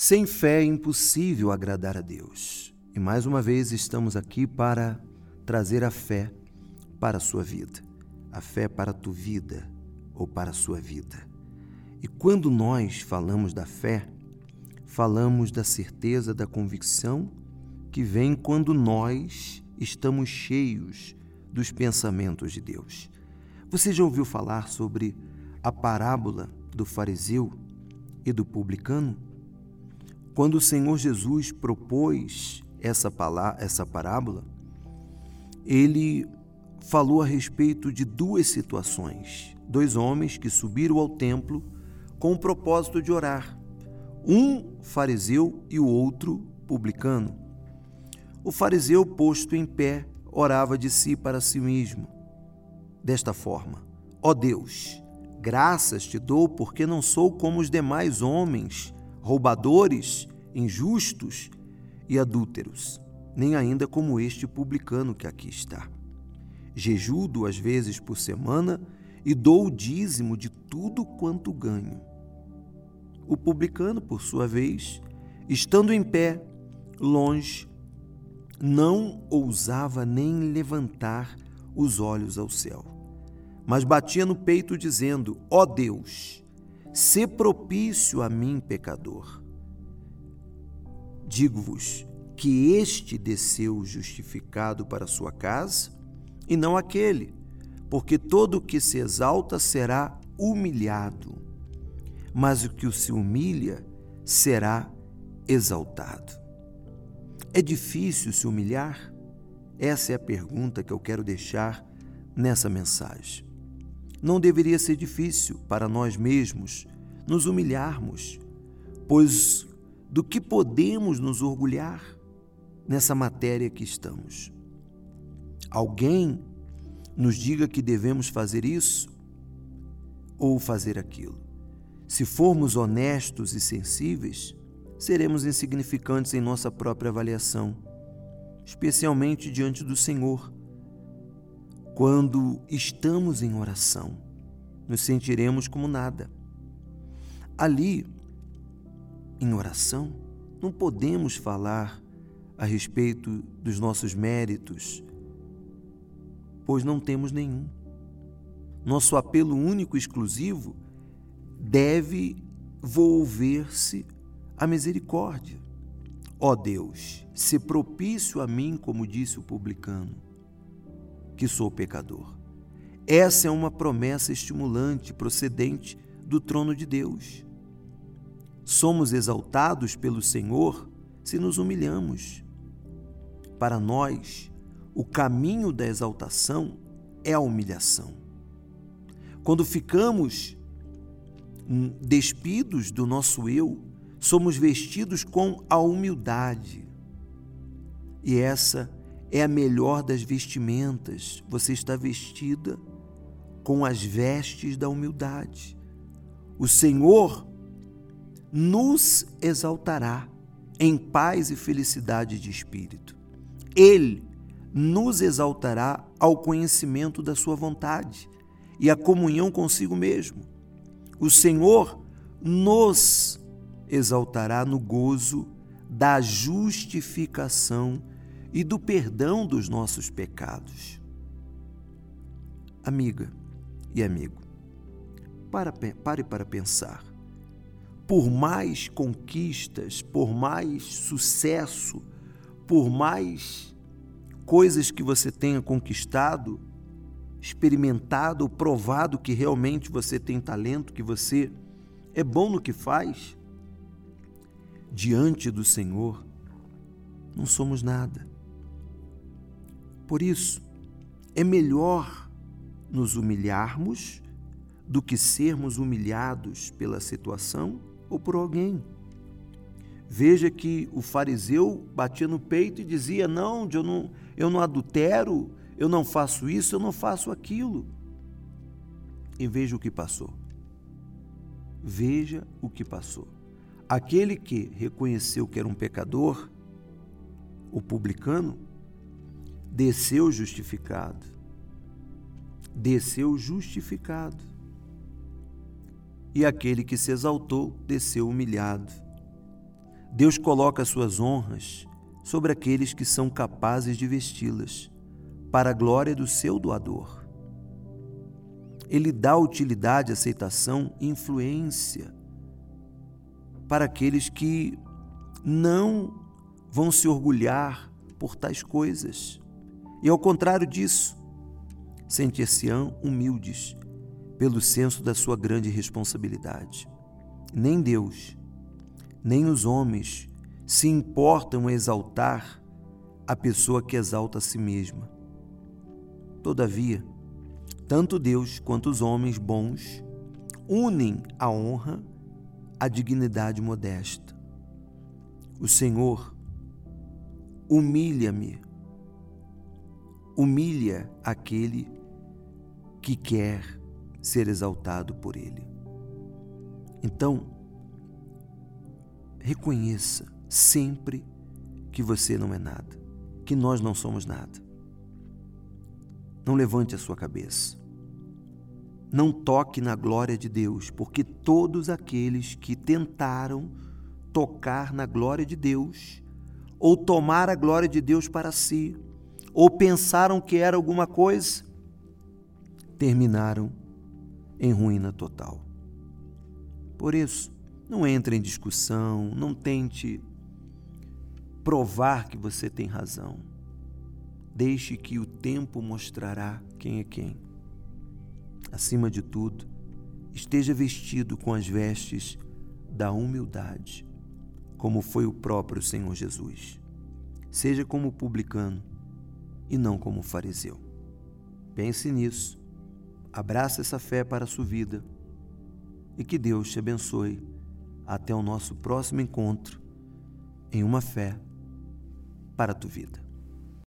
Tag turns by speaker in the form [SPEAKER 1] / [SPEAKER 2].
[SPEAKER 1] Sem fé é impossível agradar a Deus. E mais uma vez estamos aqui para trazer a fé para a sua vida, a fé para a tua vida ou para a sua vida. E quando nós falamos da fé, falamos da certeza, da convicção que vem quando nós estamos cheios dos pensamentos de Deus. Você já ouviu falar sobre a parábola do fariseu e do publicano? Quando o Senhor Jesus propôs essa, palavra, essa parábola, ele falou a respeito de duas situações. Dois homens que subiram ao templo com o propósito de orar. Um fariseu e o outro publicano. O fariseu, posto em pé, orava de si para si mesmo, desta forma: Ó oh Deus, graças te dou porque não sou como os demais homens, roubadores, injustos e adúlteros, nem ainda como este publicano que aqui está. Jejuo duas vezes por semana e dou o dízimo de tudo quanto ganho. O publicano, por sua vez, estando em pé, longe, não ousava nem levantar os olhos ao céu, mas batia no peito, dizendo: Ó oh Deus, se propício a mim, pecador. Digo-vos que este desceu justificado para sua casa, e não aquele, porque todo o que se exalta será humilhado, mas o que se humilha será exaltado. É difícil se humilhar? Essa é a pergunta que eu quero deixar nessa mensagem. Não deveria ser difícil para nós mesmos nos humilharmos, pois do que podemos nos orgulhar nessa matéria que estamos? Alguém nos diga que devemos fazer isso ou fazer aquilo. Se formos honestos e sensíveis, seremos insignificantes em nossa própria avaliação, especialmente diante do Senhor. Quando estamos em oração, nos sentiremos como nada. Ali, em oração, não podemos falar a respeito dos nossos méritos, pois não temos nenhum. Nosso apelo único e exclusivo deve volver-se a misericórdia. Ó Deus, se propício a mim, como disse o publicano, que sou pecador. Essa é uma promessa estimulante procedente do trono de Deus. Somos exaltados pelo Senhor se nos humilhamos. Para nós, o caminho da exaltação é a humilhação. Quando ficamos hum, despidos do nosso eu, somos vestidos com a humildade. E essa é a melhor das vestimentas. Você está vestida com as vestes da humildade. O Senhor nos exaltará em paz e felicidade de espírito. Ele nos exaltará ao conhecimento da Sua vontade e à comunhão consigo mesmo. O Senhor nos exaltará no gozo da justificação e do perdão dos nossos pecados. Amiga e amigo, para, pare para pensar. Por mais conquistas, por mais sucesso, por mais coisas que você tenha conquistado, experimentado, provado que realmente você tem talento, que você é bom no que faz, diante do Senhor, não somos nada. Por isso, é melhor nos humilharmos do que sermos humilhados pela situação ou por alguém. Veja que o fariseu batia no peito e dizia: Não, eu não, eu não adultero, eu não faço isso, eu não faço aquilo. E veja o que passou. Veja o que passou. Aquele que reconheceu que era um pecador, o publicano, desceu justificado. Desceu justificado. E aquele que se exaltou, desceu humilhado. Deus coloca suas honras sobre aqueles que são capazes de vesti-las, para a glória do seu doador. Ele dá utilidade, aceitação e influência para aqueles que não vão se orgulhar por tais coisas. E ao contrário disso, sentir-se-ão humildes pelo senso da sua grande responsabilidade. Nem Deus, nem os homens se importam em exaltar a pessoa que exalta a si mesma. Todavia, tanto Deus quanto os homens bons unem a honra à dignidade modesta. O Senhor humilha-me, humilha aquele que quer ser exaltado por Ele. Então, reconheça sempre que você não é nada, que nós não somos nada. Não levante a sua cabeça. Não toque na glória de Deus, porque todos aqueles que tentaram tocar na glória de Deus, ou tomar a glória de Deus para si, ou pensaram que era alguma coisa, terminaram em ruína total. Por isso, não entre em discussão, não tente provar que você tem razão. Deixe que o tempo mostrará quem é quem. Acima de tudo, esteja vestido com as vestes da humildade, como foi o próprio Senhor Jesus. Seja como publicano e não como fariseu. Pense nisso Abraça essa fé para a sua vida e que Deus te abençoe. Até o nosso próximo encontro em uma fé para a tua vida.